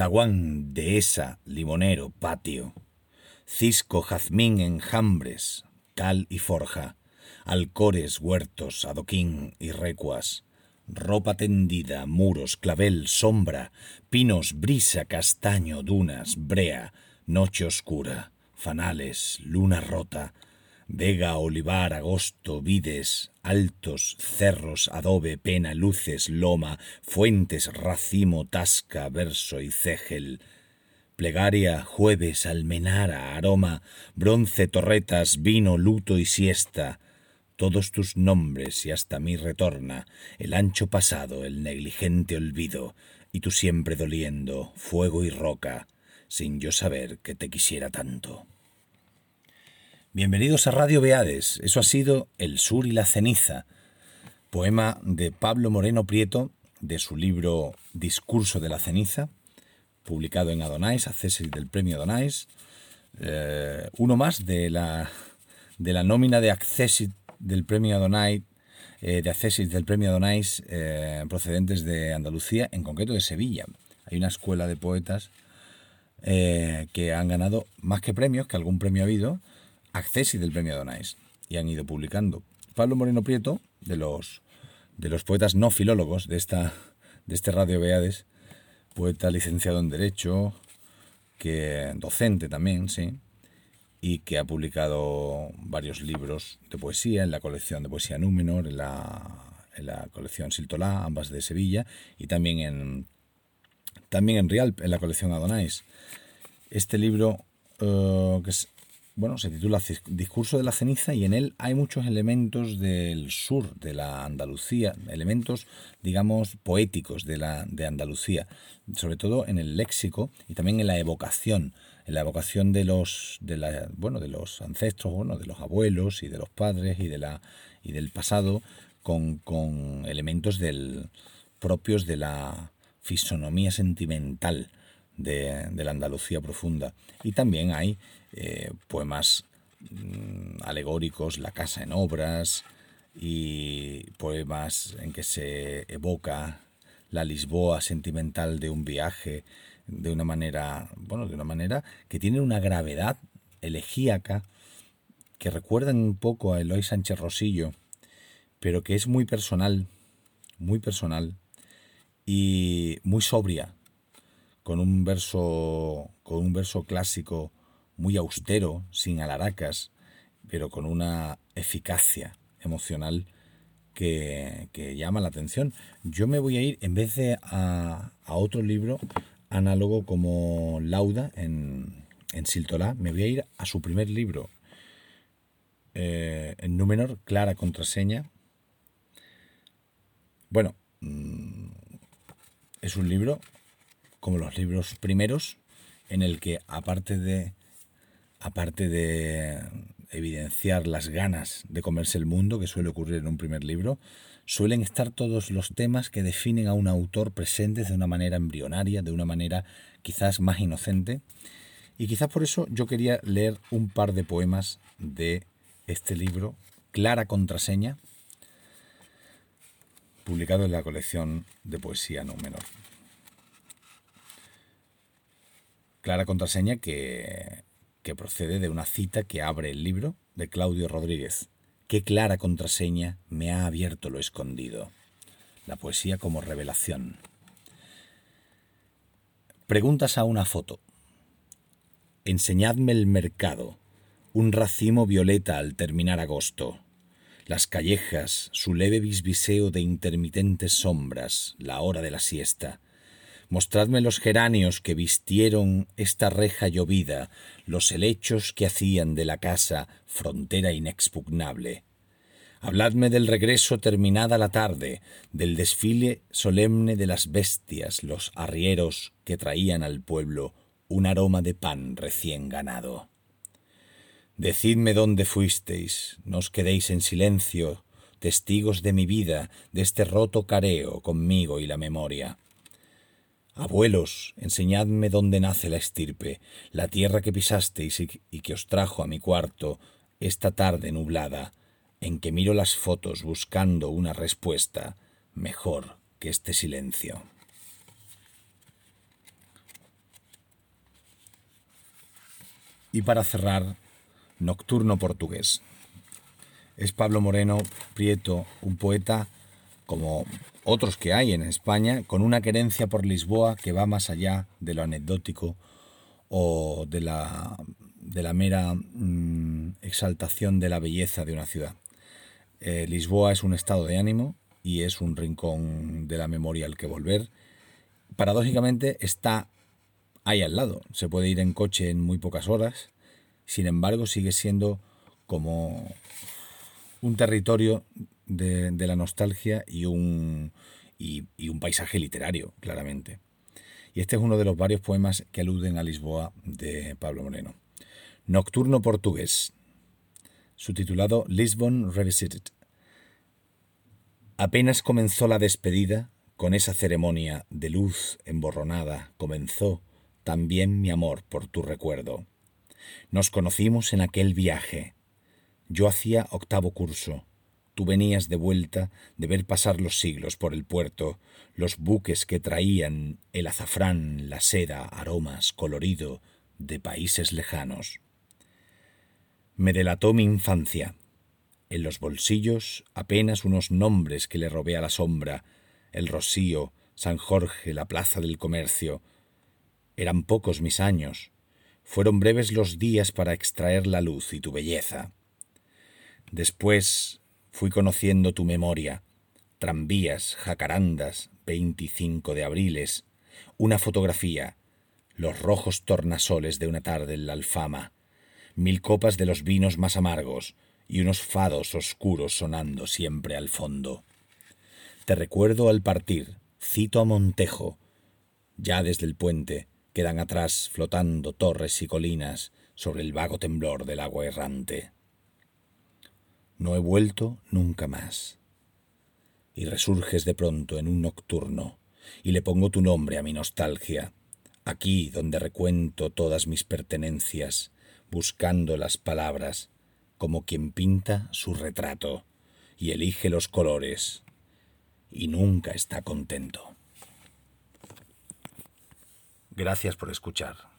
zaguán, dehesa, limonero, patio, cisco, jazmín, enjambres, cal y forja, alcores, huertos, adoquín y recuas, ropa tendida, muros, clavel, sombra, pinos, brisa, castaño, dunas, brea, noche oscura, fanales, luna rota, vega, olivar, agosto, vides, altos, cerros, adobe, pena, luces, loma, fuentes, racimo, tasca, verso y cegel, plegaria, jueves, almenara, aroma, bronce, torretas, vino, luto y siesta, todos tus nombres y hasta mí retorna el ancho pasado, el negligente olvido, y tú siempre doliendo, fuego y roca, sin yo saber que te quisiera tanto. Bienvenidos a Radio Beades, eso ha sido El Sur y la Ceniza, poema de Pablo Moreno Prieto, de su libro Discurso de la Ceniza, publicado en Adonais, acceso del premio Adonais, eh, uno más de la, de la nómina de Accessit del premio Adonai, eh, de Accesis del premio Adonais, eh, procedentes de Andalucía, en concreto de Sevilla. Hay una escuela de poetas que han ganado más que premios, que algún premio ha habido, Accesis del premio Adonais, y han ido publicando. Pablo Moreno Prieto, de los, de los poetas no filólogos de, esta, de este Radio Beades, poeta licenciado en Derecho, que docente también, sí, y que ha publicado varios libros de poesía en la colección de poesía Númenor, en la, en la colección Siltolá, ambas de Sevilla, y también en, también en Real, en la colección Adonais. Este libro, uh, que es, bueno, se titula Discurso de la ceniza y en él hay muchos elementos del sur de la Andalucía, elementos, digamos, poéticos de, la, de Andalucía, sobre todo en el léxico y también en la evocación la evocación de los, de la, bueno, de los ancestros, bueno, de los abuelos y de los padres y, de la, y del pasado con, con elementos del, propios de la fisonomía sentimental de, la Andalucía profunda. Y también hay eh, poemas mm, alegóricos, La casa en obras, y poemas en que se evoca la Lisboa sentimental de un viaje, de una manera, bueno, de una manera que tiene una gravedad elegíaca que recuerdan un poco a Eloy Sánchez Rosillo, pero que es muy personal, muy personal y muy sobria, con un verso, con un verso clásico muy austero, sin alaracas, pero con una eficacia emocional que, llama la atención. Yo me voy a ir, en vez de a, a otro libro, análogo como Lauda en, en Siltolá. Me voy a ir a su primer libro, eh, en Númenor, Clara Contraseña. Bueno, mm, es un libro, como los libros primeros, en el que aparte de, aparte de evidenciar las ganas de comerse el mundo, que suele ocurrir en un primer libro, suelen estar todos los temas que definen a un autor presentes de una manera embrionaria, de una manera quizás más inocente. Y quizás por eso yo quería leer un par de poemas de este libro, Clara Contraseña, publicado en la colección de poesía no menor. Clara Contraseña que, que procede de una cita que abre el libro de Claudio Rodríguez, Qué clara contraseña me ha abierto lo escondido. La poesía como revelación. Preguntas a una foto. Enseñadme el mercado, un racimo violeta al terminar agosto. Las callejas, su leve bisbiseo de intermitentes sombras, la hora de la siesta Mostradme los geranios que vistieron esta reja llovida, los helechos que hacían de la casa frontera inexpugnable. Habladme del regreso terminada la tarde, del desfile solemne de las bestias, los arrieros que traían al pueblo un aroma de pan recién ganado. Decidme dónde fuisteis, no os quedéis en silencio, testigos de mi vida, de este roto careo conmigo y la memoria. Abuelos, enseñadme dónde nace la estirpe, la tierra que pisasteis y que os trajo a mi cuarto esta tarde nublada, en que miro las fotos buscando una respuesta mejor que este silencio. Y para cerrar, Nocturno portugués. Es Pablo Moreno Prieto, un poeta como otros que hay en España, con una querencia por Lisboa que va más allá de lo anecdótico o de la, de la mera mm, exaltación de la belleza de una ciudad. Eh, Lisboa es un estado de ánimo y es un rincón de la memoria al que volver. Paradójicamente está ahí al lado, se puede ir en coche en muy pocas horas, sin embargo sigue siendo como un territorio de, la nostalgia y un, y un paisaje literario, claramente. Y este es uno de los varios poemas que aluden a Lisboa de Pablo Moreno. Nocturno portugués, subtitulado Lisbon Revisited. Apenas comenzó la despedida, con esa ceremonia de luz emborronada comenzó también mi amor por tu recuerdo. Nos conocimos en aquel viaje. Yo hacía octavo curso. Tú venías de vuelta de ver pasar los siglos por el puerto, los buques que traían el azafrán, la seda, aromas, colorido de países lejanos. Me delató mi infancia. En los bolsillos apenas unos nombres que le robé a la sombra, el Rocío, San Jorge, la Plaza del Comercio. Eran pocos mis años. Fueron breves los días para extraer la luz y tu belleza. Después fui conociendo tu memoria, tranvías, jacarandas, 25 de abriles, una fotografía, los rojos tornasoles de una tarde en la alfama, mil copas de los vinos más amargos y unos fados oscuros sonando siempre al fondo. Te recuerdo al partir, cito a Montejo. Ya desde el puente quedan atrás flotando torres y colinas sobre el vago temblor del agua errante. No he vuelto nunca más. Y resurges de pronto en un nocturno, y le pongo tu nombre a mi nostalgia, aquí donde recuento todas mis pertenencias, buscando las palabras, como quien pinta su retrato y elige los colores, y nunca está contento. Gracias por escuchar.